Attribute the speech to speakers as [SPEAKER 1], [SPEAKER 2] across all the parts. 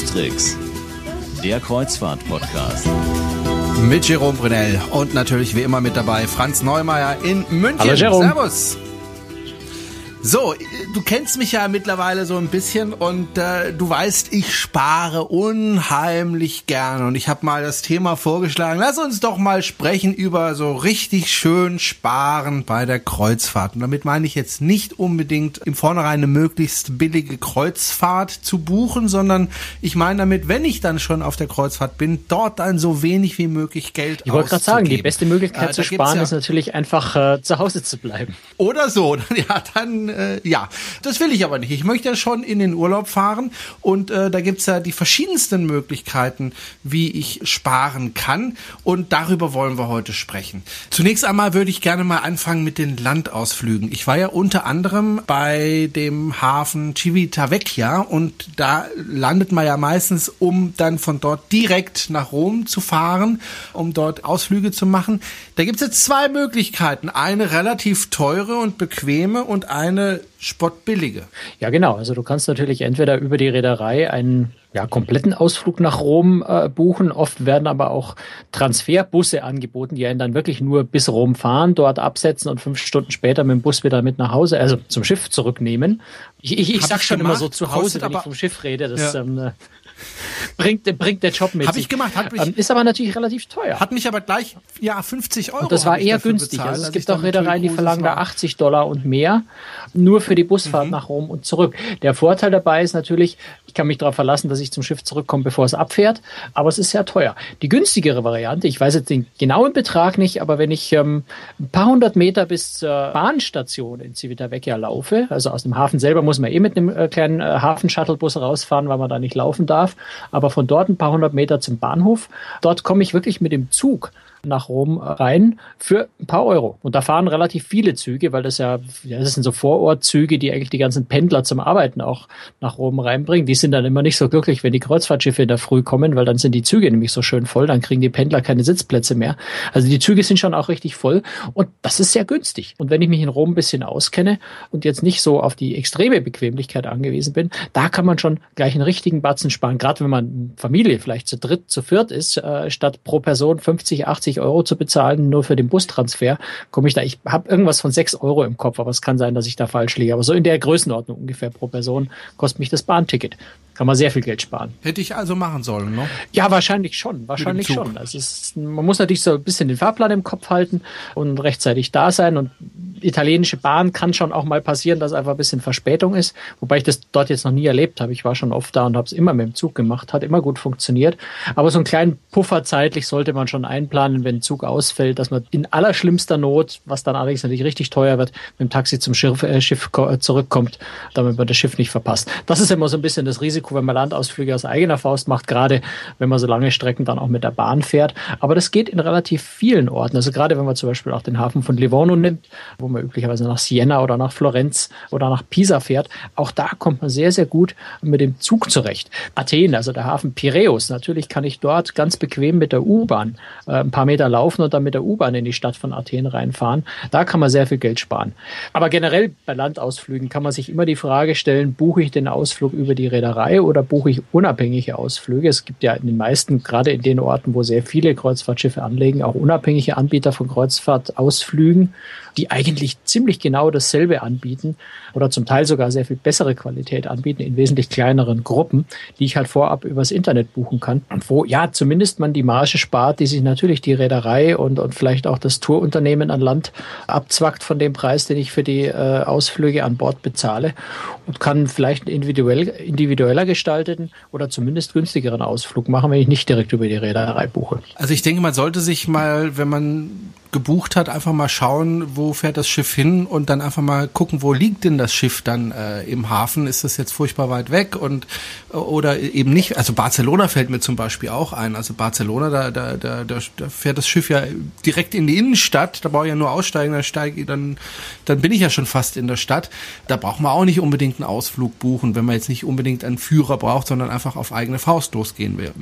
[SPEAKER 1] Röstrix, der Kreuzfahrt-Podcast.
[SPEAKER 2] Mit Jerome Brunel und natürlich wie immer mit dabei Franz Neumeier in München.
[SPEAKER 3] Hallo Jerome.
[SPEAKER 2] Servus. So, du kennst mich ja mittlerweile so ein bisschen und äh, du weißt, ich spare unheimlich gern und ich habe mal das Thema vorgeschlagen. Lass uns doch mal sprechen über so richtig schön sparen bei der Kreuzfahrt. Und damit meine ich jetzt nicht unbedingt im Vornherein eine möglichst billige Kreuzfahrt zu buchen, sondern ich meine damit, wenn ich dann schon auf der Kreuzfahrt bin, dort dann so wenig wie möglich Geld
[SPEAKER 3] Ich wollte gerade sagen, die beste Möglichkeit
[SPEAKER 2] Äh,
[SPEAKER 3] zu sparen
[SPEAKER 2] ja-
[SPEAKER 3] ist natürlich einfach äh, zu Hause zu bleiben.
[SPEAKER 2] Oder so. Ja, dann, äh, ja. Das will ich aber nicht. Ich möchte ja schon in den Urlaub fahren und äh, da gibt's ja die verschiedensten Möglichkeiten, wie ich sparen kann. Und darüber wollen wir heute sprechen. Zunächst einmal würde ich gerne mal anfangen mit den Landausflügen. Ich war ja unter anderem bei dem Hafen Civitavecchia und da landet man ja meistens, um dann von dort direkt nach Rom zu fahren, um dort Ausflüge zu machen. Da gibt's jetzt zwei Möglichkeiten. Eine relativ teure und bequeme und eine spottbillige.
[SPEAKER 3] Ja, genau. Also du kannst natürlich entweder über die Reederei einen ja, kompletten Ausflug nach Rom äh, buchen. Oft werden aber auch Transferbusse angeboten, die einen dann wirklich nur bis Rom fahren, dort absetzen und fünf Stunden später mit dem Bus wieder mit nach Hause, also zum Schiff zurücknehmen. Ich, ich, ich sag schon immer
[SPEAKER 2] gemacht,
[SPEAKER 3] so zu Hause, wenn ich vom Schiff rede. Das
[SPEAKER 2] Ja.
[SPEAKER 3] ähm, äh, bringt, bringt der Job mit
[SPEAKER 2] Hab
[SPEAKER 3] sich.
[SPEAKER 2] ich gemacht, hat mich-
[SPEAKER 3] ähm, ist aber natürlich relativ teuer.
[SPEAKER 2] Hat mich aber gleich, ja, 50 Euro.
[SPEAKER 3] Und das war eher günstig.
[SPEAKER 2] bezahlt,
[SPEAKER 3] also es gibt auch Reedereien, die verlangen da
[SPEAKER 2] war.
[SPEAKER 3] 80 Dollar und mehr, nur für die Busfahrt
[SPEAKER 2] Mhm.
[SPEAKER 3] nach Rom und zurück. Der Vorteil dabei ist natürlich, ich kann mich darauf verlassen, dass ich zum Schiff zurückkomme, bevor es abfährt, aber es ist sehr teuer. Die günstigere Variante, ich weiß jetzt den genauen Betrag nicht, aber wenn ich ähm, ein paar hundert Meter bis zur Bahnstation in Civitavecchia laufe, also aus dem Hafen selber muss man eh mit einem äh, kleinen äh, Hafen-Shuttlebus rausfahren, weil man da nicht laufen darf, aber von dort ein paar hundert Meter zum Bahnhof, dort komme ich wirklich mit dem Zug nach Rom rein für ein paar Euro. Und da fahren relativ viele Züge, weil das ja, ja, das sind so Vorortzüge, die eigentlich die ganzen Pendler zum Arbeiten auch nach Rom reinbringen. Die sind dann immer nicht so glücklich, wenn die Kreuzfahrtschiffe in der Früh kommen, weil dann sind die Züge nämlich so schön voll, dann kriegen die Pendler keine Sitzplätze mehr. Also die Züge sind schon auch richtig voll und das ist sehr günstig. Und wenn ich mich in Rom ein bisschen auskenne und jetzt nicht so auf die extreme Bequemlichkeit angewiesen bin, da kann man schon gleich einen richtigen Batzen sparen. Gerade wenn man Familie vielleicht zu dritt, zu viert ist, äh, statt pro Person 50, 80 Euro zu bezahlen, nur für den Bustransfer, komme ich da. Ich habe irgendwas von 6 Euro im Kopf, aber es kann sein, dass ich da falsch liege. Aber so in der Größenordnung ungefähr pro Person kostet mich das Bahnticket. Kann man sehr viel Geld sparen.
[SPEAKER 2] Hätte ich also machen sollen, ne?
[SPEAKER 3] Ja, wahrscheinlich schon, wahrscheinlich schon. Also ist, man muss natürlich so ein bisschen den Fahrplan im Kopf halten und rechtzeitig da sein. Und italienische Bahn kann schon auch mal passieren, dass einfach ein bisschen Verspätung ist. Wobei ich das dort jetzt noch nie erlebt habe. Ich war schon oft da und habe es immer mit dem Zug gemacht, hat immer gut funktioniert. Aber so einen kleinen Puffer zeitlich sollte man schon einplanen, wenn ein Zug ausfällt, dass man in allerschlimmster Not, was dann allerdings natürlich richtig teuer wird, mit dem Taxi zum Schiff, äh, Schiff ko- zurückkommt, damit man das Schiff nicht verpasst. Das ist immer so ein bisschen das Risiko, wenn man Landausflüge aus eigener Faust macht, gerade wenn man so lange Strecken dann auch mit der Bahn fährt. Aber das geht in relativ vielen Orten. Also gerade wenn man zum Beispiel auch den Hafen von Livorno nimmt, wo man üblicherweise nach Siena oder nach Florenz oder nach Pisa fährt, auch da kommt man sehr, sehr gut mit dem Zug zurecht. Athen, also der Hafen Piräus, natürlich kann ich dort ganz bequem mit der U-Bahn äh, ein paar Meter laufen und dann mit der U-Bahn in die Stadt von Athen reinfahren. Da kann man sehr viel Geld sparen. Aber generell bei Landausflügen kann man sich immer die Frage stellen, buche ich den Ausflug über die Reederei oder buche ich unabhängige Ausflüge? Es gibt ja in den meisten, gerade in den Orten, wo sehr viele Kreuzfahrtschiffe anlegen, auch unabhängige Anbieter von Kreuzfahrtausflügen, die eigentlich ziemlich genau dasselbe anbieten oder zum Teil sogar sehr viel bessere Qualität anbieten in wesentlich kleineren Gruppen, die ich halt vorab übers Internet buchen kann und wo ja zumindest man die Marge spart, die sich natürlich die Reederei und, und vielleicht auch das Tourunternehmen an Land abzwackt von dem Preis, den ich für die äh, Ausflüge an Bord bezahle und kann vielleicht einen individuell, individueller gestalteten oder zumindest günstigeren Ausflug machen, wenn ich nicht direkt über die Reederei buche.
[SPEAKER 2] Also ich denke, man sollte sich mal, wenn man gebucht hat, einfach mal schauen, wo fährt das Schiff hin und dann einfach mal gucken, wo liegt denn das Schiff dann äh, im Hafen? Ist das jetzt furchtbar weit weg und äh, oder eben nicht? Also Barcelona fällt mir zum Beispiel auch ein. Also Barcelona, da, da, da, da, da fährt das Schiff ja direkt in die Innenstadt. Da brauche ich ja nur aussteigen, dann steige ich, dann, dann bin ich ja schon fast in der Stadt. Da braucht man auch nicht unbedingt einen Ausflug buchen, wenn man jetzt nicht unbedingt einen Führer braucht, sondern einfach auf eigene Faust losgehen will.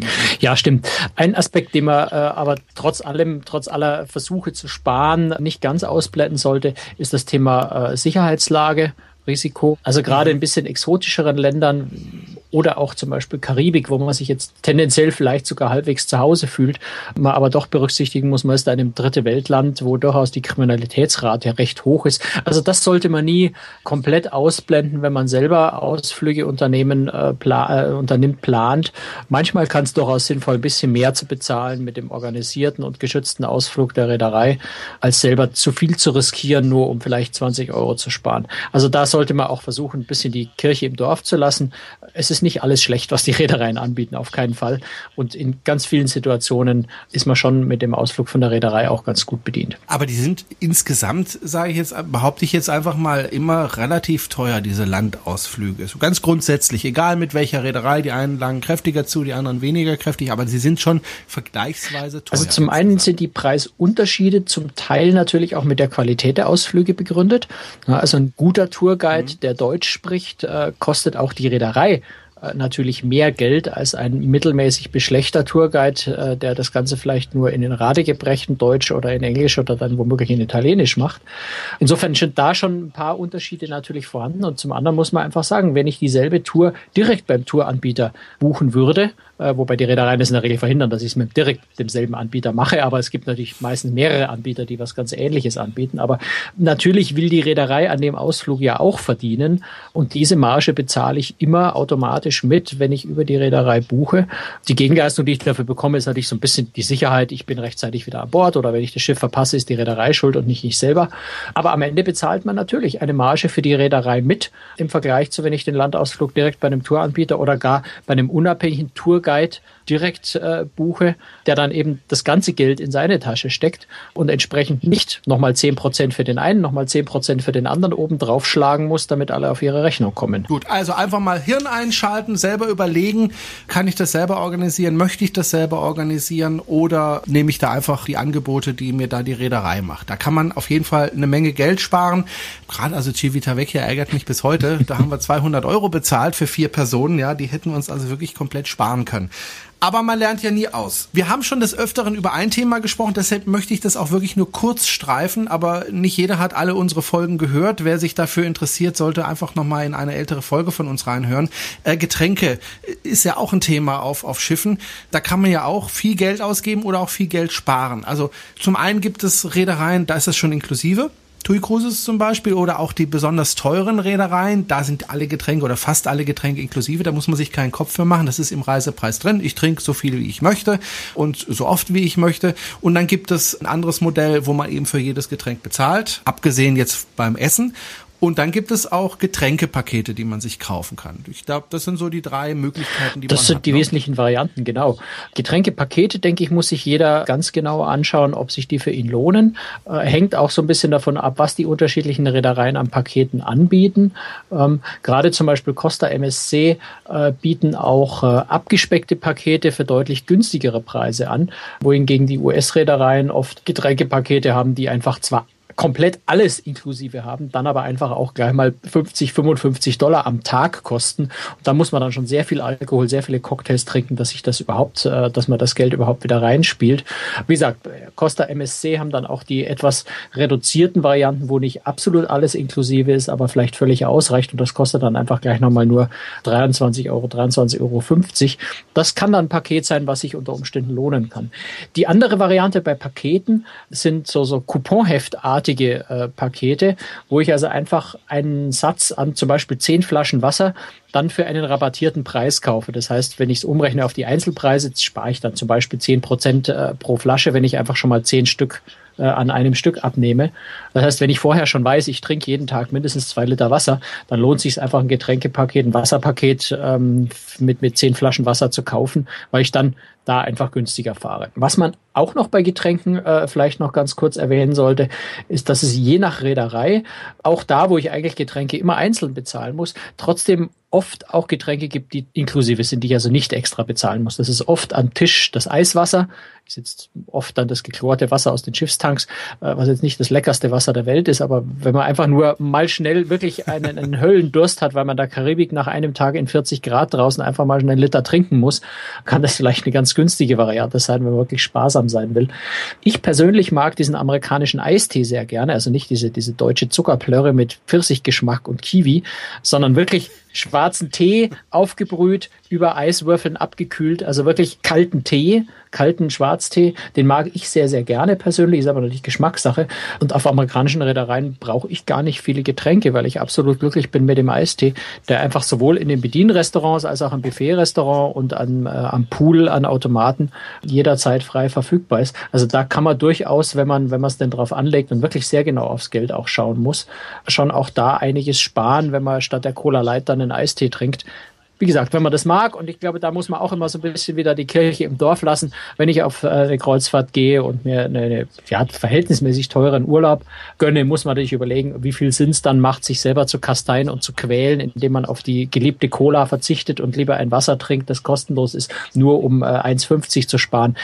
[SPEAKER 3] Ja, stimmt. Ein Aspekt, den man äh, aber trotz allem, trotz aller Versuche sparen, nicht ganz ausblenden sollte, ist das Thema äh, Sicherheitslage. Risiko. Also gerade in ein bisschen exotischeren Ländern oder auch zum Beispiel Karibik, wo man sich jetzt tendenziell vielleicht sogar halbwegs zu Hause fühlt, man aber doch berücksichtigen muss, man ist in einem dritte Weltland, wo durchaus die Kriminalitätsrate recht hoch ist. Also das sollte man nie komplett ausblenden, wenn man selber Ausflüge unternehmen, äh, pla äh, unternimmt, plant. Manchmal kann es durchaus sinnvoll, ein bisschen mehr zu bezahlen mit dem organisierten und geschützten Ausflug der Reederei, als selber zu viel zu riskieren, nur um vielleicht 20 Euro zu sparen. Also da sollte man auch versuchen, ein bisschen die Kirche im Dorf zu lassen. Es ist nicht alles schlecht, was die Reedereien anbieten, auf keinen Fall. Und in ganz vielen Situationen ist man schon mit dem Ausflug von der Reederei auch ganz gut bedient.
[SPEAKER 2] Aber die sind insgesamt, sage ich jetzt, behaupte ich jetzt einfach mal, immer relativ teuer, diese Landausflüge. So ganz grundsätzlich, egal mit welcher Reederei, die einen langen kräftiger zu, die anderen weniger kräftig, aber sie sind schon vergleichsweise teuer.
[SPEAKER 3] Also zum einen sind die Preisunterschiede zum Teil natürlich auch mit der Qualität der Ausflüge begründet. Also ein guter Tourguide, mhm. der Deutsch spricht, äh, kostet auch die Reederei natürlich mehr Geld als ein mittelmäßig beschlechter Tourguide, äh, der das Ganze vielleicht nur in den Radegebrechen Deutsch oder in Englisch oder dann womöglich in Italienisch macht. Insofern sind da schon ein paar Unterschiede natürlich vorhanden. Und zum anderen muss man einfach sagen, wenn ich dieselbe Tour direkt beim Touranbieter buchen würde, wobei die Reedereien das in der Regel verhindern, dass ich es mit direkt demselben Anbieter mache, aber es gibt natürlich meistens mehrere Anbieter, die was ganz Ähnliches anbieten. Aber natürlich will die Reederei an dem Ausflug ja auch verdienen und diese Marge bezahle ich immer automatisch mit, wenn ich über die Reederei buche. Die Gegenleistung, die ich dafür bekomme, ist natürlich so ein bisschen die Sicherheit, ich bin rechtzeitig wieder an Bord oder wenn ich das Schiff verpasse, ist die Reederei schuld und nicht ich selber. Aber am Ende bezahlt man natürlich eine Marge für die Reederei mit im Vergleich zu, wenn ich den Landausflug direkt bei einem Touranbieter oder gar bei einem unabhängigen Tour Guide direkt äh, buche, der dann eben das ganze Geld in seine Tasche steckt und entsprechend nicht nochmal zehn Prozent für den einen, nochmal zehn Prozent für den anderen oben draufschlagen muss, damit alle auf ihre Rechnung kommen.
[SPEAKER 2] Gut, also einfach mal Hirn einschalten, selber überlegen, kann ich das selber organisieren, möchte ich das selber organisieren oder nehme ich da einfach die Angebote, die mir da die Reederei macht. Da kann man auf jeden Fall eine Menge Geld sparen. Gerade also Civita Vecchia ärgert mich bis heute. Da haben wir 200 Euro bezahlt für vier Personen, ja, die hätten uns also wirklich komplett sparen können. Aber man lernt ja nie aus. Wir haben schon des Öfteren über ein Thema gesprochen, deshalb möchte ich das auch wirklich nur kurz streifen, aber nicht jeder hat alle unsere Folgen gehört. Wer sich dafür interessiert, sollte einfach nochmal in eine ältere Folge von uns reinhören. Äh, Getränke ist ja auch ein Thema auf, auf Schiffen. Da kann man ja auch viel Geld ausgeben oder auch viel Geld sparen. Also zum einen gibt es Reedereien, da ist das schon inklusive. TUI Cruises zum Beispiel oder auch die besonders teuren Reedereien, da sind alle Getränke oder fast alle Getränke inklusive, da muss man sich keinen Kopf für machen, das ist im Reisepreis drin. Ich trinke so viel, wie ich möchte und so oft, wie ich möchte. Und dann gibt es ein anderes Modell, wo man eben für jedes Getränk bezahlt, abgesehen jetzt beim Essen. Und dann gibt es auch Getränkepakete, die man sich kaufen kann. Ich glaube, das sind so die drei Möglichkeiten,
[SPEAKER 3] die das man hat. Das sind die ne? wesentlichen Varianten, genau. Getränkepakete, denke ich, muss sich jeder ganz genau anschauen, ob sich die für ihn lohnen. Äh, hängt auch so ein bisschen davon ab, was die unterschiedlichen Reedereien an Paketen anbieten. Ähm, gerade zum Beispiel Costa MSC äh, bieten auch äh, abgespeckte Pakete für deutlich günstigere Preise an, wohingegen die US-Reedereien oft Getränkepakete haben, die einfach zwar komplett alles inklusive haben, dann aber einfach auch gleich mal 50, 55 Dollar am Tag kosten. Und da muss man dann schon sehr viel Alkohol, sehr viele Cocktails trinken, dass sich das überhaupt, äh, dass man das Geld überhaupt wieder reinspielt. Wie gesagt, Costa MSC haben dann auch die etwas reduzierten Varianten, wo nicht absolut alles inklusive ist, aber vielleicht völlig ausreicht und das kostet dann einfach gleich nochmal nur 23 Euro, 23,50 Euro. Das kann dann ein Paket sein, was sich unter Umständen lohnen kann. Die andere Variante bei Paketen sind so, so Couponheftartige fertige äh, Pakete, wo ich also einfach einen Satz an zum Beispiel zehn Flaschen Wasser dann für einen rabattierten Preis kaufe. Das heißt, wenn ich es umrechne auf die Einzelpreise, spare ich dann zum Beispiel zehn Prozent äh, pro Flasche, wenn ich einfach schon mal zehn Stück äh, an einem Stück abnehme. Das heißt, wenn ich vorher schon weiß, ich trinke jeden Tag mindestens zwei Liter Wasser, dann lohnt sich einfach ein Getränkepaket, ein Wasserpaket ähm, mit, mit zehn Flaschen Wasser zu kaufen, weil ich dann da einfach günstiger fahre. Was man auch noch bei Getränken äh, vielleicht noch ganz kurz erwähnen sollte, ist, dass es je nach Reederei, auch da, wo ich eigentlich Getränke immer einzeln bezahlen muss, trotzdem oft auch Getränke gibt, die inklusive sind, die ich also nicht extra bezahlen muss. Das ist oft am Tisch das Eiswasser, ist jetzt oft dann das geklorte Wasser aus den Schiffstanks, äh, was jetzt nicht das leckerste Wasser der Welt ist, aber wenn man einfach nur mal schnell wirklich einen, einen Höllendurst hat, weil man da Karibik nach einem Tag in 40 Grad draußen einfach mal einen Liter trinken muss, kann das vielleicht eine ganz günstige Variante sein, wenn man wirklich sparsam sein will. Ich persönlich mag diesen amerikanischen Eistee sehr gerne, also nicht diese, diese deutsche Zuckerplörre mit Pfirsichgeschmack und Kiwi, sondern wirklich schwarzen Tee aufgebrüht, über Eiswürfeln abgekühlt, also wirklich kalten Tee, kalten Schwarztee. Den mag ich sehr, sehr gerne persönlich, ist aber natürlich Geschmackssache. Und auf amerikanischen Reedereien brauche ich gar nicht viele Getränke, weil ich absolut glücklich bin mit dem Eistee, der einfach sowohl in den Bedienrestaurants als auch im Buffetrestaurant und an, äh, am Pool, an Automaten jederzeit frei verfügbar ist. Also da kann man durchaus, wenn man, wenn man es denn drauf anlegt und wirklich sehr genau aufs Geld auch schauen muss, schon auch da einiges sparen, wenn man statt der Cola Light dann einen Eistee trinkt. Wie gesagt, wenn man das mag, und ich glaube, da muss man auch immer so ein bisschen wieder die Kirche im Dorf lassen, wenn ich auf äh, eine Kreuzfahrt gehe und mir eine, eine ja, verhältnismäßig teuren Urlaub gönne, muss man natürlich überlegen, wie viel Sinn es dann macht, sich selber zu kasteien und zu quälen, indem man auf die geliebte Cola verzichtet und lieber ein Wasser trinkt, das kostenlos ist, nur um äh, 1,50 zu sparen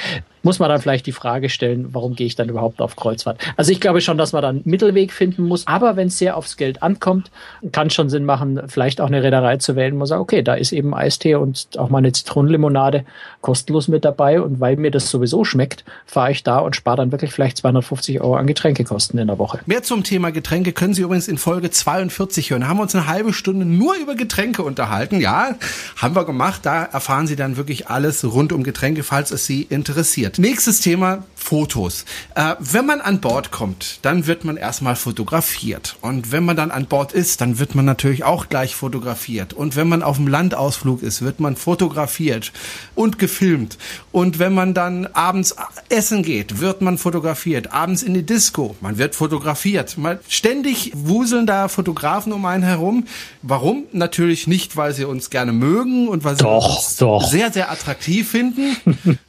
[SPEAKER 3] muss man dann vielleicht die Frage stellen, warum gehe ich dann überhaupt auf Kreuzfahrt? Also ich glaube schon, dass man dann Mittelweg finden muss, aber wenn es sehr aufs Geld ankommt, kann schon Sinn machen, vielleicht auch eine Reederei zu wählen, wo man sagt, okay, da ist eben Eistee und auch mal eine Zitronenlimonade kostenlos mit dabei und weil mir das sowieso schmeckt, fahre ich da und spare dann wirklich vielleicht 250 Euro an Getränkekosten in der Woche.
[SPEAKER 2] Mehr zum Thema Getränke können Sie übrigens in Folge 42 hören. Da haben wir uns eine halbe Stunde nur über Getränke unterhalten. Ja, haben wir gemacht. Da erfahren Sie dann wirklich alles rund um Getränke, falls es Sie interessiert. Nächstes Thema, Fotos. Äh, wenn man an Bord kommt, dann wird man erstmal fotografiert. Und wenn man dann an Bord ist, dann wird man natürlich auch gleich fotografiert. Und wenn man auf dem Landausflug ist, wird man fotografiert und gefilmt. Und wenn man dann abends essen geht, wird man fotografiert. Abends in die Disco, man wird fotografiert. Man, ständig wuseln da Fotografen um einen herum. Warum? Natürlich nicht, weil sie uns gerne mögen und weil sie
[SPEAKER 3] doch,
[SPEAKER 2] uns
[SPEAKER 3] doch.
[SPEAKER 2] sehr, sehr attraktiv finden.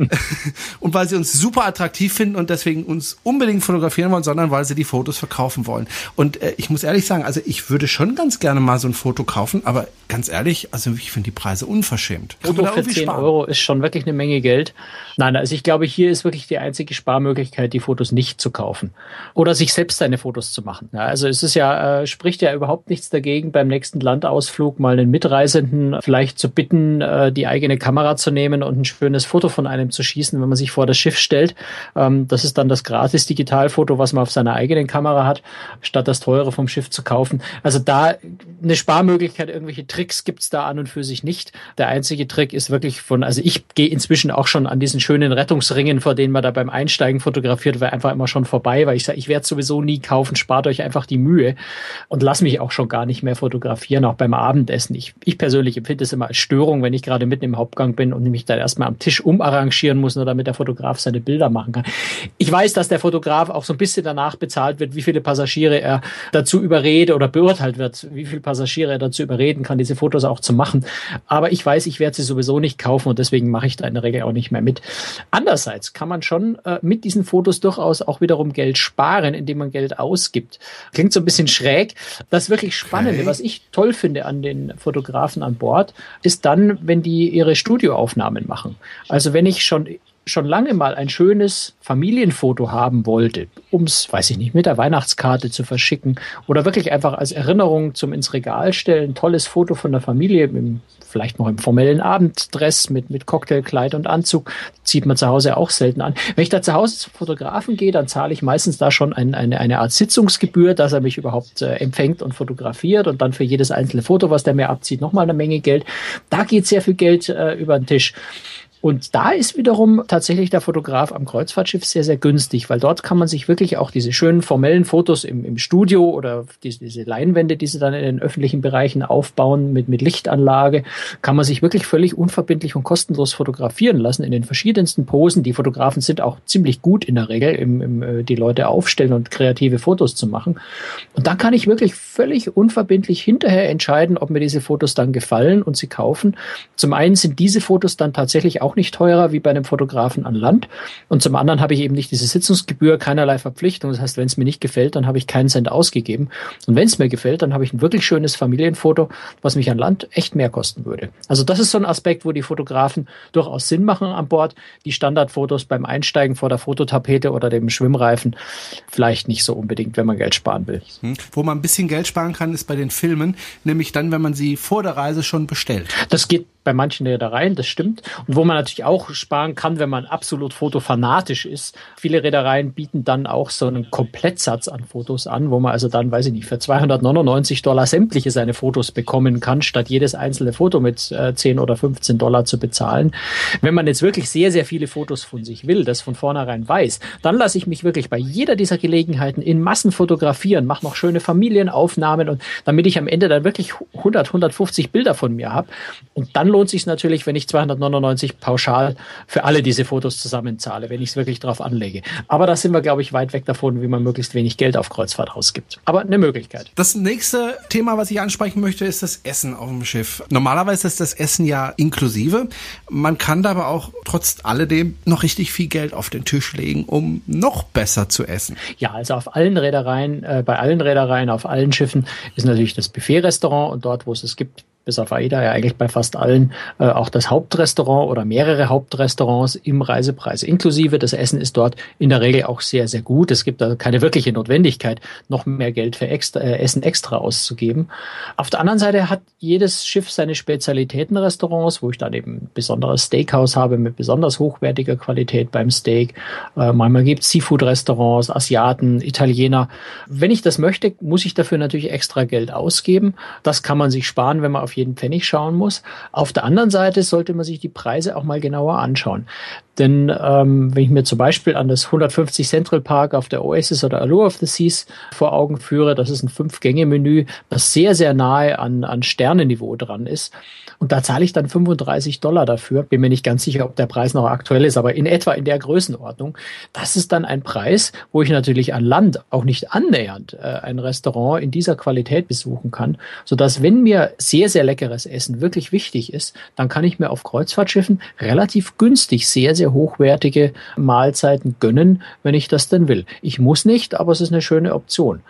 [SPEAKER 2] und weil sie uns super attraktiv finden und deswegen uns unbedingt fotografieren wollen, sondern weil sie die Fotos verkaufen wollen. Und äh, ich muss ehrlich sagen, also ich würde schon ganz gerne mal so ein Foto kaufen, aber ganz ehrlich, also ich finde die Preise unverschämt.
[SPEAKER 3] Foto für 10 sparen? Euro ist schon wirklich eine Menge Geld. Nein, also ich glaube, hier ist wirklich die einzige Sparmöglichkeit, die Fotos nicht zu kaufen oder sich selbst seine Fotos zu machen. Ja, also es ist ja, äh, spricht ja überhaupt nichts dagegen, beim nächsten Landausflug mal einen Mitreisenden vielleicht zu bitten, äh, die eigene Kamera zu nehmen und ein schönes Foto von einem zu schießen, wenn man sich vor das Schiff stellt. Ähm, das ist dann das gratis Digitalfoto, was man auf seiner eigenen Kamera hat, statt das teure vom Schiff zu kaufen. Also da eine Sparmöglichkeit, irgendwelche Tricks gibt's da an und für sich nicht. Der einzige Trick ist wirklich von, also ich gehe inzwischen auch schon an diesen schönen Rettungsringen, vor denen man da beim Einsteigen fotografiert, war einfach immer schon vorbei, weil ich sage, ich werde sowieso nie kaufen, spart euch einfach die Mühe und lass mich auch schon gar nicht mehr fotografieren, auch beim Abendessen. Ich, ich persönlich empfinde es immer als Störung, wenn ich gerade mitten im Hauptgang bin und mich dann erstmal am Tisch umarrangieren muss, nur damit der Fotograf seine Bilder machen kann. Ich weiß, dass der Fotograf auch so ein bisschen danach bezahlt wird, wie viele Passagiere er dazu überrede oder beurteilt wird, wie viele Passagiere er dazu überreden kann, diese Fotos auch zu machen. Aber ich weiß, ich werde sie sowieso nicht kaufen und deswegen mache ich da in der Regel auch nicht mehr mit. Andererseits kann man schon äh, mit diesen Fotos durchaus auch wiederum Geld sparen, indem man Geld ausgibt. Klingt so ein bisschen schräg. Das wirklich Spannende, okay. was ich toll finde an den Fotografen an Bord, ist dann, wenn die ihre Studioaufnahmen machen. Also wenn ich schon schon lange mal ein schönes Familienfoto haben wollte, ums, weiß ich nicht, mit der Weihnachtskarte zu verschicken oder wirklich einfach als Erinnerung zum ins Regal stellen, tolles Foto von der Familie, im, vielleicht noch im formellen Abenddress mit, mit Cocktailkleid und Anzug, zieht man zu Hause auch selten an. Wenn ich da zu Hause zum Fotografen gehe, dann zahle ich meistens da schon ein, eine, eine Art Sitzungsgebühr, dass er mich überhaupt äh, empfängt und fotografiert und dann für jedes einzelne Foto, was der mir abzieht, nochmal eine Menge Geld. Da geht sehr viel Geld äh, über den Tisch. Und da ist wiederum tatsächlich der Fotograf am Kreuzfahrtschiff sehr, sehr günstig, weil dort kann man sich wirklich auch diese schönen formellen Fotos im, im Studio oder diese, diese Leinwände, die sie dann in den öffentlichen Bereichen aufbauen mit, mit Lichtanlage, kann man sich wirklich völlig unverbindlich und kostenlos fotografieren lassen in den verschiedensten Posen. Die Fotografen sind auch ziemlich gut in der Regel, im, im, äh, die Leute aufstellen und kreative Fotos zu machen. Und dann kann ich wirklich völlig unverbindlich hinterher entscheiden, ob mir diese Fotos dann gefallen und sie kaufen. Zum einen sind diese Fotos dann tatsächlich auch nicht teurer wie bei einem Fotografen an Land. Und zum anderen habe ich eben nicht diese Sitzungsgebühr, keinerlei Verpflichtung. Das heißt, wenn es mir nicht gefällt, dann habe ich keinen Cent ausgegeben. Und wenn es mir gefällt, dann habe ich ein wirklich schönes Familienfoto, was mich an Land echt mehr kosten würde. Also das ist so ein Aspekt, wo die Fotografen durchaus Sinn machen an Bord. Die Standardfotos beim Einsteigen vor der Fototapete oder dem Schwimmreifen vielleicht nicht so unbedingt, wenn man Geld sparen will.
[SPEAKER 2] Hm. Wo man ein bisschen Geld sparen kann, ist bei den Filmen, nämlich dann, wenn man sie vor der Reise schon bestellt.
[SPEAKER 3] Das geht bei manchen Reedereien, das stimmt. Und wo man natürlich auch sparen kann, wenn man absolut fotofanatisch ist. Viele Reedereien bieten dann auch so einen Komplettsatz an Fotos an, wo man also dann, weiß ich nicht, für 299 Dollar sämtliche seine Fotos bekommen kann, statt jedes einzelne Foto mit äh, 10 oder 15 Dollar zu bezahlen. Wenn man jetzt wirklich sehr, sehr viele Fotos von sich will, das von vornherein weiß, dann lasse ich mich wirklich bei jeder dieser Gelegenheiten in Massen fotografieren, mache noch schöne Familienaufnahmen und damit ich am Ende dann wirklich 100, 150 Bilder von mir habe. Und dann lohnt sich natürlich, wenn ich 299 pauschal für alle diese Fotos zusammenzahle, wenn ich es wirklich drauf anlege. Aber da sind wir, glaube ich, weit weg davon, wie man möglichst wenig Geld auf Kreuzfahrt ausgibt. Aber eine Möglichkeit.
[SPEAKER 2] Das nächste Thema, was ich ansprechen möchte, ist das Essen auf dem Schiff. Normalerweise ist das Essen ja inklusive. Man kann da aber auch trotz alledem noch richtig viel Geld auf den Tisch legen, um noch besser zu essen.
[SPEAKER 3] Ja, also auf allen Reedereien, äh, bei allen Reedereien, auf allen Schiffen ist natürlich das Buffet-Restaurant und dort, wo es es gibt, bis auf AIDA ja eigentlich bei fast allen äh, auch das Hauptrestaurant oder mehrere Hauptrestaurants im Reisepreis inklusive. Das Essen ist dort in der Regel auch sehr, sehr gut. Es gibt da keine wirkliche Notwendigkeit, noch mehr Geld für extra, äh, Essen extra auszugeben. Auf der anderen Seite hat jedes Schiff seine Spezialitätenrestaurants, wo ich dann eben ein besonderes Steakhouse habe mit besonders hochwertiger Qualität beim Steak. Äh, manchmal gibt es Seafood-Restaurants, Asiaten, Italiener. Wenn ich das möchte, muss ich dafür natürlich extra Geld ausgeben. Das kann man sich sparen, wenn man auf jeden Pfennig schauen muss. Auf der anderen Seite sollte man sich die Preise auch mal genauer anschauen. Denn ähm, wenn ich mir zum Beispiel an das 150 Central Park auf der Oasis oder Allure of the Seas vor Augen führe, das ist ein Fünf-Gänge-Menü, das sehr, sehr nahe an, an Sternenniveau dran ist. Und da zahle ich dann 35 Dollar dafür. Bin mir nicht ganz sicher, ob der Preis noch aktuell ist, aber in etwa in der Größenordnung. Das ist dann ein Preis, wo ich natürlich an Land auch nicht annähernd äh, ein Restaurant in dieser Qualität besuchen kann, sodass wenn mir sehr, sehr leckeres Essen wirklich wichtig ist, dann kann ich mir auf Kreuzfahrtschiffen relativ günstig sehr, sehr hochwertige Mahlzeiten gönnen, wenn ich das denn will. Ich muss nicht, aber es ist eine schöne Option.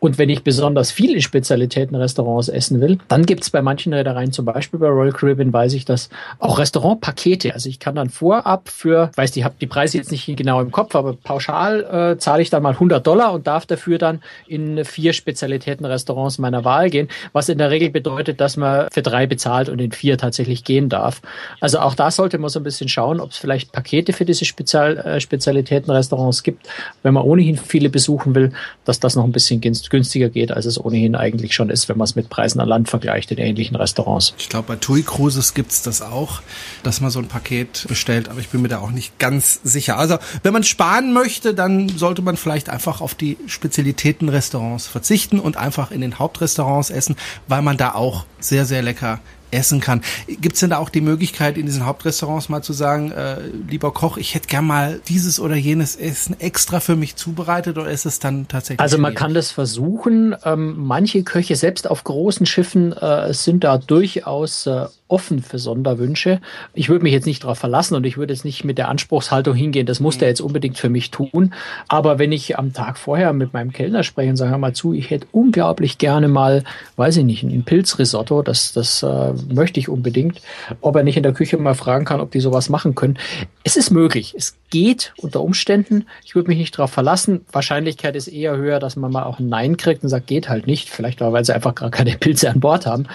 [SPEAKER 3] Und wenn ich besonders viel in Spezialitätenrestaurants essen will, dann gibt es bei manchen Reedereien, zum Beispiel bei Royal Caribbean, weiß ich das, auch Restaurantpakete. Also ich kann dann vorab für, weiß ich habe die Preise jetzt nicht genau im Kopf, aber pauschal äh, zahle ich dann mal 100 Dollar und darf dafür dann in vier Spezialitätenrestaurants meiner Wahl gehen, was in der Regel bedeutet, dass man für drei bezahlt und in vier tatsächlich gehen darf. Also auch da sollte man so ein bisschen schauen, ob es vielleicht Pakete für diese Spezial, äh, Spezialitätenrestaurants gibt, wenn man ohnehin viele besuchen will, dass das noch ein bisschen günstig günstiger geht, als es ohnehin eigentlich schon ist, wenn man es mit Preisen an Land vergleicht in ähnlichen Restaurants.
[SPEAKER 2] Ich glaube, bei TUI Cruises gibt's das auch, dass man so ein Paket bestellt, aber ich bin mir da auch nicht ganz sicher. Also, wenn man sparen möchte, dann sollte man vielleicht einfach auf die Spezialitätenrestaurants verzichten und einfach in den Hauptrestaurants essen, weil man da auch sehr, sehr lecker essen kann. Gibt es denn da auch die Möglichkeit, in diesen Hauptrestaurants mal zu sagen, äh, lieber Koch, ich hätte gern mal dieses oder jenes Essen extra für mich zubereitet oder ist es dann tatsächlich?
[SPEAKER 3] Also man schwierig? kann das versuchen. Ähm, manche Köche, selbst auf großen Schiffen, äh, sind da durchaus äh, offen für Sonderwünsche. Ich würde mich jetzt nicht darauf verlassen und ich würde jetzt nicht mit der Anspruchshaltung hingehen, das muss der jetzt unbedingt für mich tun. Aber wenn ich am Tag vorher mit meinem Kellner spreche und sage, hör mal zu, ich hätte unglaublich gerne mal, weiß ich nicht, ein Pilzrisotto, das, das äh, möchte ich unbedingt, ob er nicht in der Küche mal fragen kann, ob die sowas machen können. Es ist möglich. Es geht unter Umständen. Ich würde mich nicht darauf verlassen. Wahrscheinlichkeit ist eher höher, dass man mal auch ein Nein kriegt und sagt, geht halt nicht. Vielleicht auch, weil sie einfach gar keine Pilze an Bord haben.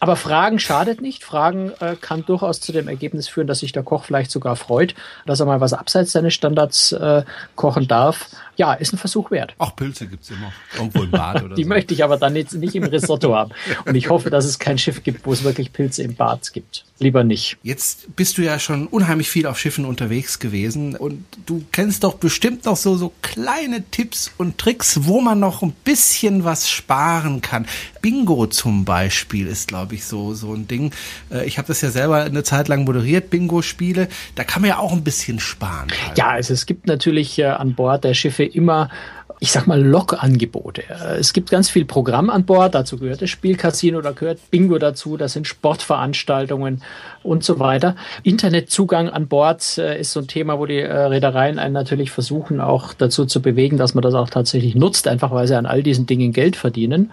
[SPEAKER 3] Aber Fragen schadet nicht. Fragen äh, kann durchaus zu dem Ergebnis führen, dass sich der Koch vielleicht sogar freut, dass er mal was abseits seines Standards äh, kochen darf ja, ist ein Versuch wert.
[SPEAKER 2] Auch Pilze gibt's immer. Irgendwo im Bad oder
[SPEAKER 3] Die
[SPEAKER 2] so.
[SPEAKER 3] möchte ich aber dann jetzt nicht im Risotto haben. Und ich hoffe, dass es kein Schiff gibt, wo es wirklich Pilze im Bad gibt. Lieber nicht.
[SPEAKER 2] Jetzt bist du ja schon unheimlich viel auf Schiffen unterwegs gewesen und du kennst doch bestimmt noch so, so kleine Tipps und Tricks, wo man noch ein bisschen was sparen kann. Bingo zum Beispiel ist, glaube ich, so, so ein Ding. Äh, ich habe das ja selber eine Zeit lang moderiert, Bingo-Spiele. Da kann man ja auch ein bisschen sparen.
[SPEAKER 3] Halt. Ja, also es gibt natürlich äh, an Bord der Schiffe immer ich sag mal, Log-Angebote. Es gibt ganz viel Programm an Bord, dazu gehört das Spielcasino, da gehört Bingo dazu, das sind Sportveranstaltungen und so weiter. Internetzugang an Bord äh, ist so ein Thema, wo die äh, Reedereien einen natürlich versuchen, auch dazu zu bewegen, dass man das auch tatsächlich nutzt, einfach weil sie an all diesen Dingen Geld verdienen.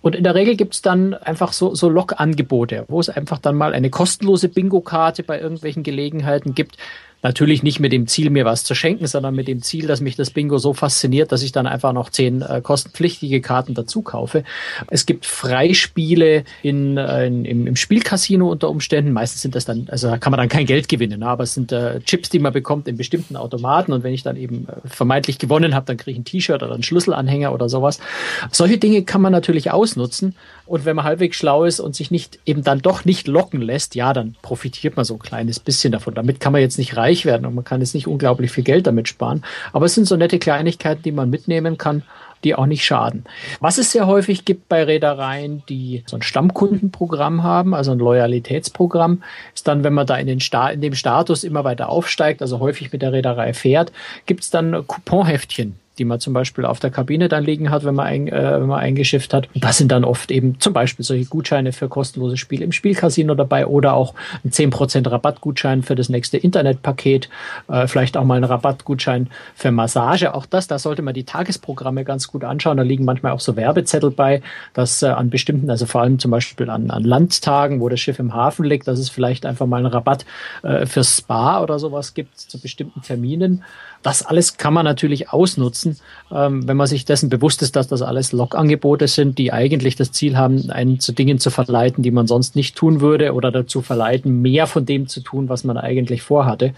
[SPEAKER 3] Und in der Regel gibt's dann einfach so, so Log-Angebote, wo es einfach dann mal eine kostenlose Bingo-Karte bei irgendwelchen Gelegenheiten gibt Natürlich nicht mit dem Ziel, mir was zu schenken, sondern mit dem Ziel, dass mich das Bingo so fasziniert, dass ich dann einfach noch zehn äh, kostenpflichtige Karten dazu kaufe. Es gibt Freispiele in, äh, in, im, im Spielcasino unter Umständen. Meistens sind das dann, also da kann man dann kein Geld gewinnen, ne? aber es sind äh, Chips, die man bekommt in bestimmten Automaten und wenn ich dann eben äh, vermeintlich gewonnen habe, dann kriege ich ein T-Shirt oder einen Schlüsselanhänger oder sowas. Solche Dinge kann man natürlich ausnutzen und wenn man halbwegs schlau ist und sich nicht eben dann doch nicht locken lässt, ja, dann profitiert man so ein kleines bisschen davon. Damit kann man jetzt nicht reich werden und man kann jetzt nicht unglaublich viel Geld damit sparen. Aber es sind so nette Kleinigkeiten, die man mitnehmen kann die auch nicht schaden. Was es sehr häufig gibt bei Reedereien, die so ein Stammkundenprogramm haben, also ein Loyalitätsprogramm, ist dann, wenn man da in, den Sta in dem Status immer weiter aufsteigt, also häufig mit der Reederei fährt, gibt es dann Couponheftchen die man zum Beispiel auf der Kabine dann liegen hat, wenn man, ein, äh, wenn man eingeschifft hat. Das sind dann oft eben zum Beispiel solche Gutscheine für kostenlose Spiele im Spielcasino dabei oder auch ein 10% Rabattgutschein für das nächste Internetpaket, äh, vielleicht auch mal ein Rabattgutschein für Massage. Auch das, da sollte man die Tagesprogramme ganz gut anschauen. Da liegen manchmal auch so Werbezettel bei, dass äh, an bestimmten, also vor allem zum Beispiel an, an Landtagen, wo das Schiff im Hafen liegt, dass es vielleicht einfach mal einen Rabatt äh, fürs Spa oder sowas gibt zu bestimmten Terminen. Das alles kann man natürlich ausnutzen, ähm, wenn man sich dessen bewusst ist, dass das alles Log-Angebote sind, die eigentlich das Ziel haben, einen zu Dingen zu verleiten, die man sonst nicht tun würde oder dazu verleiten, mehr von dem zu tun, was man eigentlich vorhatte.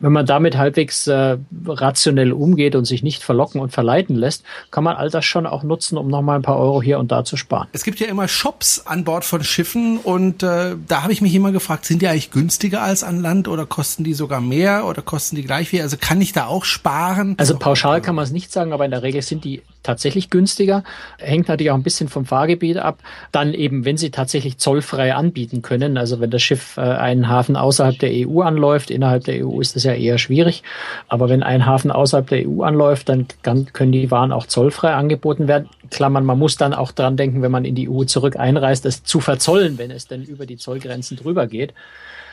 [SPEAKER 3] Wenn man damit halbwegs äh, rationell umgeht und sich nicht verlocken und verleiten lässt, kann man all das schon auch nutzen, um nochmal ein paar Euro hier und da zu sparen.
[SPEAKER 2] Es gibt ja immer Shops an Bord von Schiffen und äh, da habe ich mich immer gefragt, sind die eigentlich günstiger als an Land oder kosten die sogar mehr oder kosten die gleich viel? Also kann ich da auch sparen?
[SPEAKER 3] Also pauschal kann man es nicht sagen, aber in der Regel sind die tatsächlich günstiger. Hängt natürlich auch ein bisschen vom Fahrgebiet ab. Dann eben, wenn sie tatsächlich zollfrei anbieten können, also wenn das Schiff äh, einen Hafen außerhalb der EU anläuft, innerhalb der EU ist das ja eher schwierig. Aber wenn ein Hafen außerhalb der EU anläuft, dann können die Waren auch zollfrei angeboten werden. Klammern, man muss dann auch dran denken, wenn man in die EU zurück einreist, das zu verzollen, wenn es denn über die Zollgrenzen drüber geht.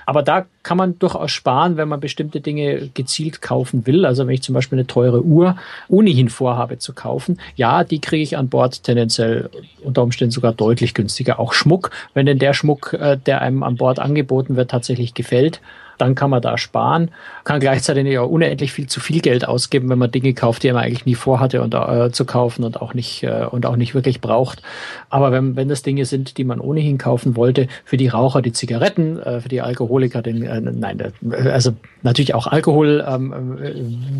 [SPEAKER 3] Aber da kann man durchaus sparen, wenn man bestimmte Dinge gezielt kaufen will. Also wenn ich zum Beispiel eine teure Uhr ohnehin vorhabe zu kaufen, ja, die kriege ich an Bord tendenziell unter Umständen sogar deutlich günstiger. Auch Schmuck, wenn denn der Schmuck, äh, der einem an Bord angeboten wird, tatsächlich gefällt, dann kann man da sparen, kann gleichzeitig auch unendlich viel zu viel Geld ausgeben, wenn man Dinge kauft, die man eigentlich nie vorhatte und, äh, zu kaufen und auch nicht äh, und auch nicht wirklich braucht. Aber wenn, wenn das Dinge sind, die man ohnehin kaufen wollte, für die Raucher die Zigaretten, äh, für die Alkoholiker den, äh, nein, also natürlich auch Alkohol, ähm, äh,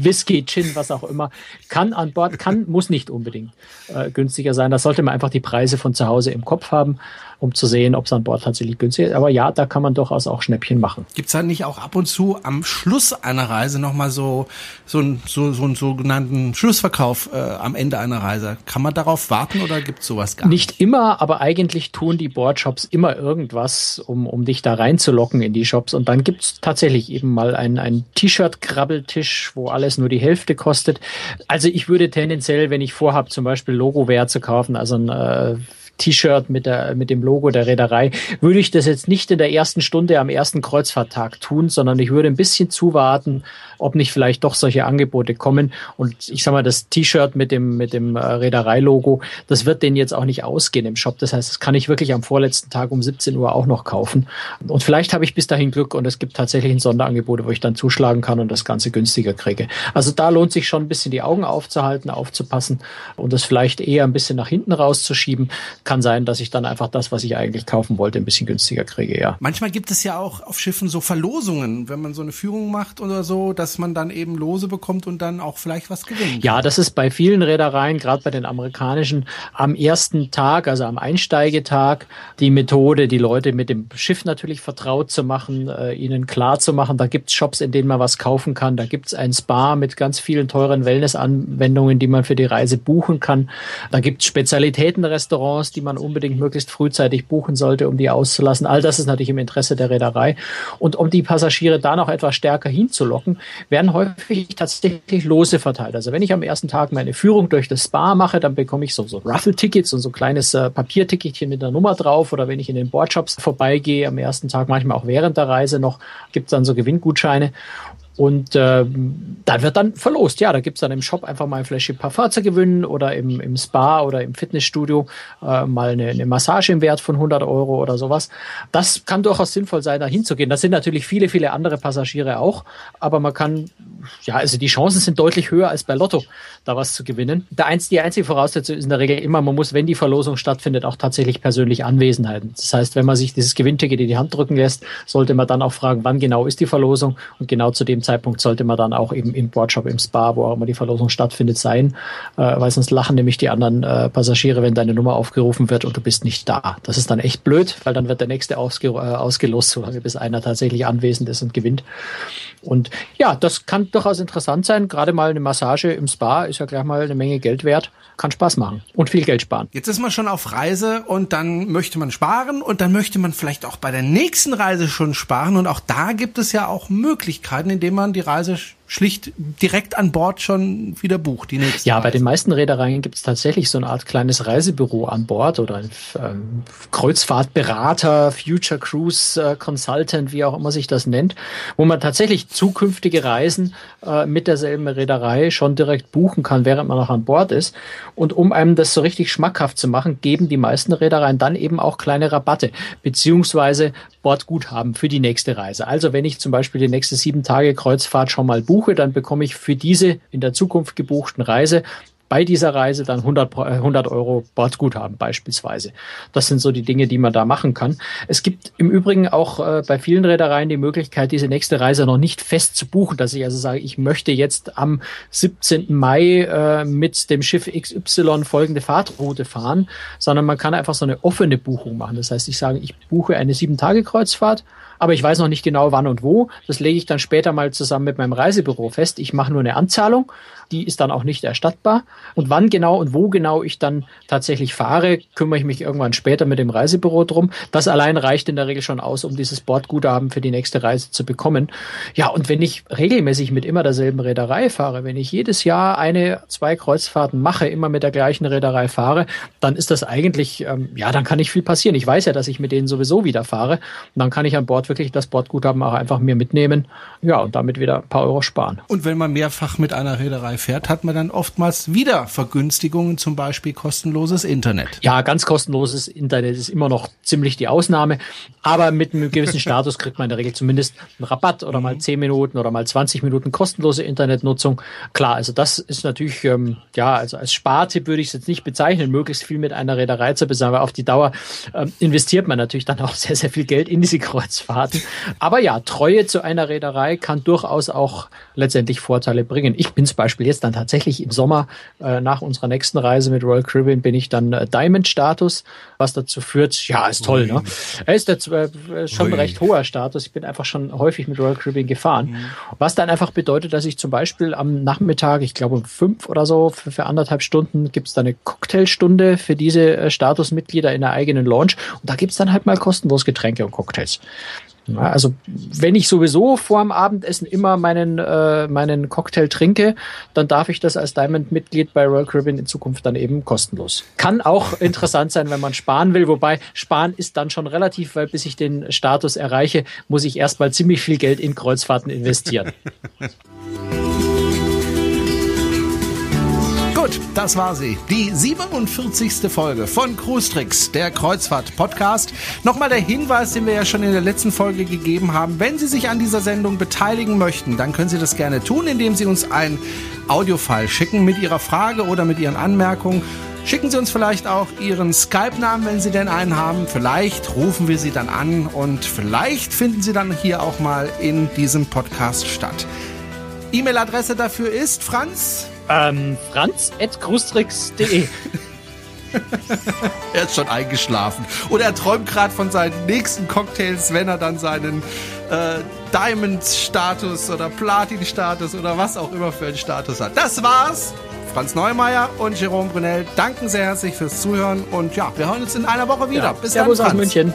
[SPEAKER 3] Whisky, Gin, was auch immer, kann an Bord, kann, muss nicht unbedingt äh, günstiger sein. Da sollte man einfach die Preise von zu Hause im Kopf haben um zu sehen, ob es an Bord tatsächlich günstig ist. Aber ja, da kann man durchaus auch Schnäppchen machen.
[SPEAKER 2] Gibt es da nicht auch ab und zu am Schluss einer Reise nochmal so, so, so, so einen sogenannten Schlussverkauf äh, am Ende einer Reise? Kann man darauf warten oder gibt es sowas gar
[SPEAKER 3] nicht? Nicht immer, aber eigentlich tun die Boardshops immer irgendwas, um, um dich da reinzulocken in die Shops. Und dann gibt es tatsächlich eben mal einen, einen T-Shirt-Krabbeltisch, wo alles nur die Hälfte kostet. Also ich würde tendenziell, wenn ich vorhabe, zum Beispiel Logo-Ware zu kaufen, also ein äh, T-Shirt mit, der, mit dem Logo der Reederei, würde ich das jetzt nicht in der ersten Stunde am ersten Kreuzfahrttag tun, sondern ich würde ein bisschen zuwarten, ob nicht vielleicht doch solche Angebote kommen. Und ich sag mal, das T-Shirt mit dem, mit dem äh, Reederei-Logo, das wird denen jetzt auch nicht ausgehen im Shop. Das heißt, das kann ich wirklich am vorletzten Tag um 17 Uhr auch noch kaufen. Und vielleicht habe ich bis dahin Glück und es gibt tatsächlich ein Sonderangebot, wo ich dann zuschlagen kann und das Ganze günstiger kriege. Also da lohnt sich schon ein bisschen die Augen aufzuhalten, aufzupassen und das vielleicht eher ein bisschen nach hinten rauszuschieben. Kann sein, dass ich dann einfach das, was ich eigentlich kaufen wollte, ein bisschen günstiger kriege, ja.
[SPEAKER 2] Manchmal gibt es ja auch auf Schiffen so Verlosungen, wenn man so eine Führung macht oder so, dass man dann eben Lose bekommt und dann auch vielleicht was gewinnt.
[SPEAKER 3] Ja, das ist bei vielen Reedereien, gerade bei den amerikanischen, am ersten Tag, also am Einsteigetag, die Methode, die Leute mit dem Schiff natürlich vertraut zu machen, äh, ihnen klar zu machen, da gibt's Shops, in denen man was kaufen kann, da gibt's ein Spa mit ganz vielen teuren Wellnessanwendungen, die man für die Reise buchen kann. Da gibt's Spezialitätenrestaurants, die man unbedingt möglichst frühzeitig buchen sollte, um die auszulassen. All das ist natürlich im Interesse der Reederei. Und um die Passagiere da noch etwas stärker hinzulocken, werden häufig tatsächlich Lose verteilt. Also wenn ich am ersten Tag meine Führung durch das Spa mache, dann bekomme ich so, so Raffle-Tickets und so ein kleines äh, Papierticketchen mit einer Nummer drauf. Oder wenn ich in den Boardshops vorbeigehe am ersten Tag, manchmal auch während der Reise noch, gibt es dann so Gewinngutscheine. Und äh, dann wird dann verlost. Ja, da gibt's dann im Shop einfach mal ein Fläschchen Parfum zu gewinnen oder im, im Spa oder im Fitnessstudio äh, mal eine, eine Massage im Wert von 100 Euro oder sowas. Das kann durchaus sinnvoll sein, da hinzugehen. Das sind natürlich viele, viele andere Passagiere auch, aber man kann, ja, also die Chancen sind deutlich höher als bei Lotto, da was zu gewinnen. Der einz, die einzige Voraussetzung ist in der Regel immer, man muss, wenn die Verlosung stattfindet, auch tatsächlich persönlich anwesend halten. Das heißt, wenn man sich dieses Gewinnticket in die Hand drücken lässt, sollte man dann auch fragen, wann genau ist die Verlosung und genau zu dem Zeitpunkt sollte man dann auch eben im Boardshop, im Spa, wo auch immer die Verlosung stattfindet, sein, äh, weil sonst lachen nämlich die anderen äh, Passagiere, wenn deine Nummer aufgerufen wird und du bist nicht da. Das ist dann echt blöd, weil dann wird der nächste ausge, äh, ausgelost, solange bis einer tatsächlich anwesend ist und gewinnt. Und ja, das kann durchaus interessant sein. Gerade mal eine Massage im Spa ist ja gleich mal eine Menge Geld wert. Kann Spaß machen und viel Geld sparen.
[SPEAKER 2] Jetzt ist man schon auf Reise und dann möchte man sparen und dann möchte man vielleicht auch bei der nächsten Reise schon sparen. Und auch da gibt es ja auch Möglichkeiten, indem man die Reise schlicht direkt an Bord schon wieder bucht, die nächste.
[SPEAKER 3] Ja, Reise. bei den meisten Reedereien gibt es tatsächlich so eine Art kleines Reisebüro an Bord oder ein ähm, Kreuzfahrtberater, Future Cruise äh, Consultant, wie auch immer sich das nennt, wo man tatsächlich zukünftige Reisen äh, mit derselben Reederei schon direkt buchen kann, während man noch an Bord ist. Und um einem das so richtig schmackhaft zu machen, geben die meisten Reedereien dann eben auch kleine Rabatte, beziehungsweise Bordguthaben für die nächste Reise. Also wenn ich zum Beispiel die nächste sieben Tage Kreuzfahrt schon mal buche, dann bekomme ich für diese in der Zukunft gebuchten Reise bei dieser Reise dann 100, 100 äh, Euro Bordguthaben beispielsweise. Das sind so die Dinge, die man da machen kann. Es gibt im Übrigen auch äh, bei vielen Reedereien die Möglichkeit, diese nächste Reise noch nicht fest zu buchen, dass ich also sage, ich möchte jetzt am 17. Mai äh, mit dem Schiff XY folgende Fahrtroute fahren, sondern man kann einfach so eine offene Buchung machen. Das heißt, ich sage, ich buche eine sieben Tage Kreuzfahrt aber ich weiß noch nicht genau wann und wo. Das lege ich dann später mal zusammen mit meinem Reisebüro fest. Ich mache nur eine Anzahlung, die ist dann auch nicht erstattbar. Und wann genau und wo genau ich dann tatsächlich fahre, kümmere ich mich irgendwann später mit dem Reisebüro drum. Das allein reicht in der Regel schon aus, um dieses Bordguthaben für die nächste Reise zu bekommen. Ja, und wenn ich regelmäßig mit immer derselben Reederei fahre, wenn ich jedes Jahr eine, zwei Kreuzfahrten mache, immer mit der gleichen Reederei fahre, dann ist das eigentlich, ähm, ja, dann kann nicht viel passieren. Ich weiß ja, dass ich mit denen sowieso wieder fahre. Und dann kann ich an Bord wirklich das Bordguthaben auch einfach mir mitnehmen. Ja, und damit wieder ein paar Euro sparen.
[SPEAKER 2] Und wenn man mehrfach mit einer Reederei fährt, hat man dann oftmals wieder Vergünstigungen, zum Beispiel kostenloses Internet.
[SPEAKER 3] Ja, ganz kostenloses Internet ist immer noch ziemlich die Ausnahme. Aber mit einem gewissen Status kriegt man in der Regel zumindest einen Rabatt oder mal 10 Minuten oder mal 20 Minuten kostenlose Internetnutzung. Klar, also das ist natürlich, ähm, ja, also als Spartipp würde ich es jetzt nicht bezeichnen, möglichst viel mit einer Reederei zu bezahlen, weil auf die Dauer ähm, investiert man natürlich dann auch sehr, sehr viel Geld in diese Kreuzfahrt. Daten. Aber ja, Treue zu einer Reederei kann durchaus auch letztendlich Vorteile bringen. Ich bin zum Beispiel jetzt dann tatsächlich im Sommer äh, nach unserer nächsten Reise mit Royal Caribbean bin ich dann äh, Diamond-Status, was dazu führt, ja, ist toll, ne? Er ist jetzt äh, schon Ui. recht hoher Status. Ich bin einfach schon häufig mit Royal Caribbean gefahren. Mhm. Was dann einfach bedeutet, dass ich zum Beispiel am Nachmittag, ich glaube um fünf oder so, für, für anderthalb Stunden gibt's da eine Cocktailstunde für diese äh, Statusmitglieder in der eigenen Launch. Und da gibt's dann halt mal kostenlos Getränke und Cocktails. Also wenn ich sowieso vor dem Abendessen immer meinen, äh, meinen Cocktail trinke, dann darf ich das als Diamond-Mitglied bei Royal Caribbean in Zukunft dann eben kostenlos. Kann auch interessant sein, wenn man sparen will, wobei sparen ist dann schon relativ, weil bis ich den Status erreiche, muss ich erstmal ziemlich viel Geld in Kreuzfahrten investieren.
[SPEAKER 2] Das war sie. Die 47. Folge von Cruise Tricks, der Kreuzfahrt-Podcast. Nochmal der Hinweis, den wir ja schon in der letzten Folge gegeben haben. Wenn Sie sich an dieser Sendung beteiligen möchten, dann können Sie das gerne tun, indem Sie uns ein Audiofile schicken mit Ihrer Frage oder mit Ihren Anmerkungen. Schicken Sie uns vielleicht auch Ihren Skype-Namen, wenn Sie denn einen haben. Vielleicht rufen wir Sie dann an und vielleicht finden Sie dann hier auch mal in diesem Podcast statt. E-Mail-Adresse dafür ist Franz
[SPEAKER 3] ähm, franz.grustrix.de
[SPEAKER 2] Er ist schon eingeschlafen. Oder er träumt gerade von seinen nächsten Cocktails, wenn er dann seinen äh, Diamond-Status oder Platin-Status oder was auch immer für einen Status hat. Das war's. Franz Neumeier und Jerome Brunel danken sehr herzlich fürs Zuhören und ja, wir hören uns in einer Woche wieder. Ja.
[SPEAKER 3] Bis Servus dann, Franz. aus München.